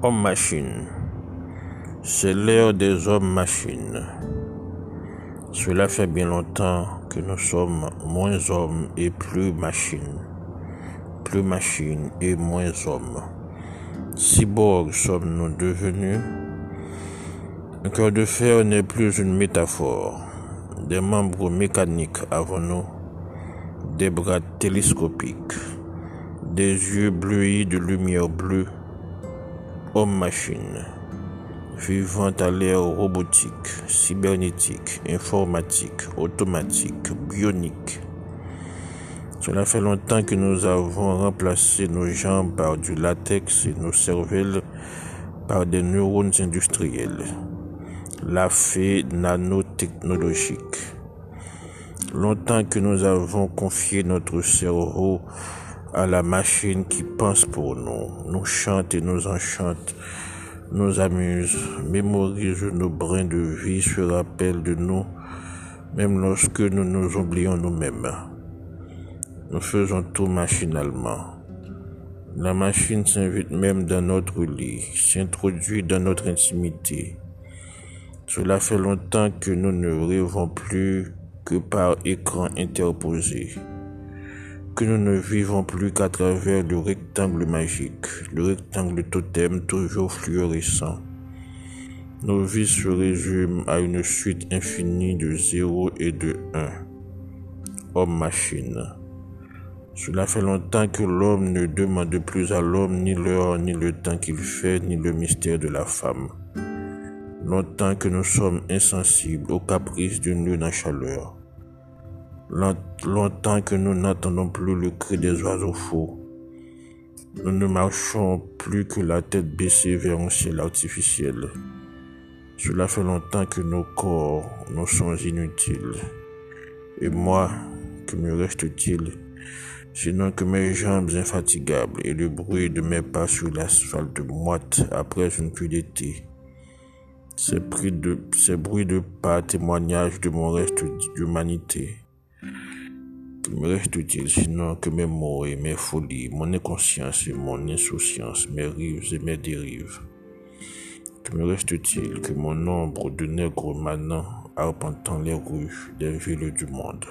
Homme-machine. C'est l'ère des hommes-machines. Cela fait bien longtemps que nous sommes moins hommes et plus machines. Plus machines et moins hommes. Cyborgs sommes-nous devenus? Un cœur de fer n'est plus une métaphore. Des membres mécaniques avons-nous? Des bras télescopiques. Des yeux bleuis de lumière bleue homme-machine, vivant à l'ère robotique, cybernétique, informatique, automatique, bionique. Cela fait longtemps que nous avons remplacé nos jambes par du latex et nos cervelles par des neurones industriels. La fée nanotechnologique. Longtemps que nous avons confié notre cerveau à la machine qui pense pour nous, nous chante et nous enchante, nous amuse, mémorise nos brins de vie, se rappelle de nous, même lorsque nous nous oublions nous-mêmes. Nous faisons tout machinalement. La machine s'invite même dans notre lit, s'introduit dans notre intimité. Cela fait longtemps que nous ne rêvons plus que par écran interposé nous ne vivons plus qu'à travers le rectangle magique, le rectangle totem toujours fluorescent. Nos vies se résument à une suite infinie de 0 et de 1. Homme-machine. Cela fait longtemps que l'homme ne demande plus à l'homme ni l'heure, ni le temps qu'il fait, ni le mystère de la femme. Longtemps que nous sommes insensibles aux caprices d'une lune en chaleur longtemps que nous n'entendons plus le cri des oiseaux fous. Nous ne marchons plus que la tête baissée vers un ciel artificiel. Cela fait longtemps que nos corps nous sont inutiles. Et moi, que me reste-t-il? Sinon que mes jambes infatigables et le bruit de mes pas sur l'asphalte moite après une pluie d'été. Ces, bruits de pas témoignage de mon reste d'humanité. Il me reste-t-il sinon que mes mots et mes folies, mon inconscience et mon insouciance, mes rives et mes dérives. Que me reste-t-il que mon ombre de nègre manant arpentant les rues des villes du monde?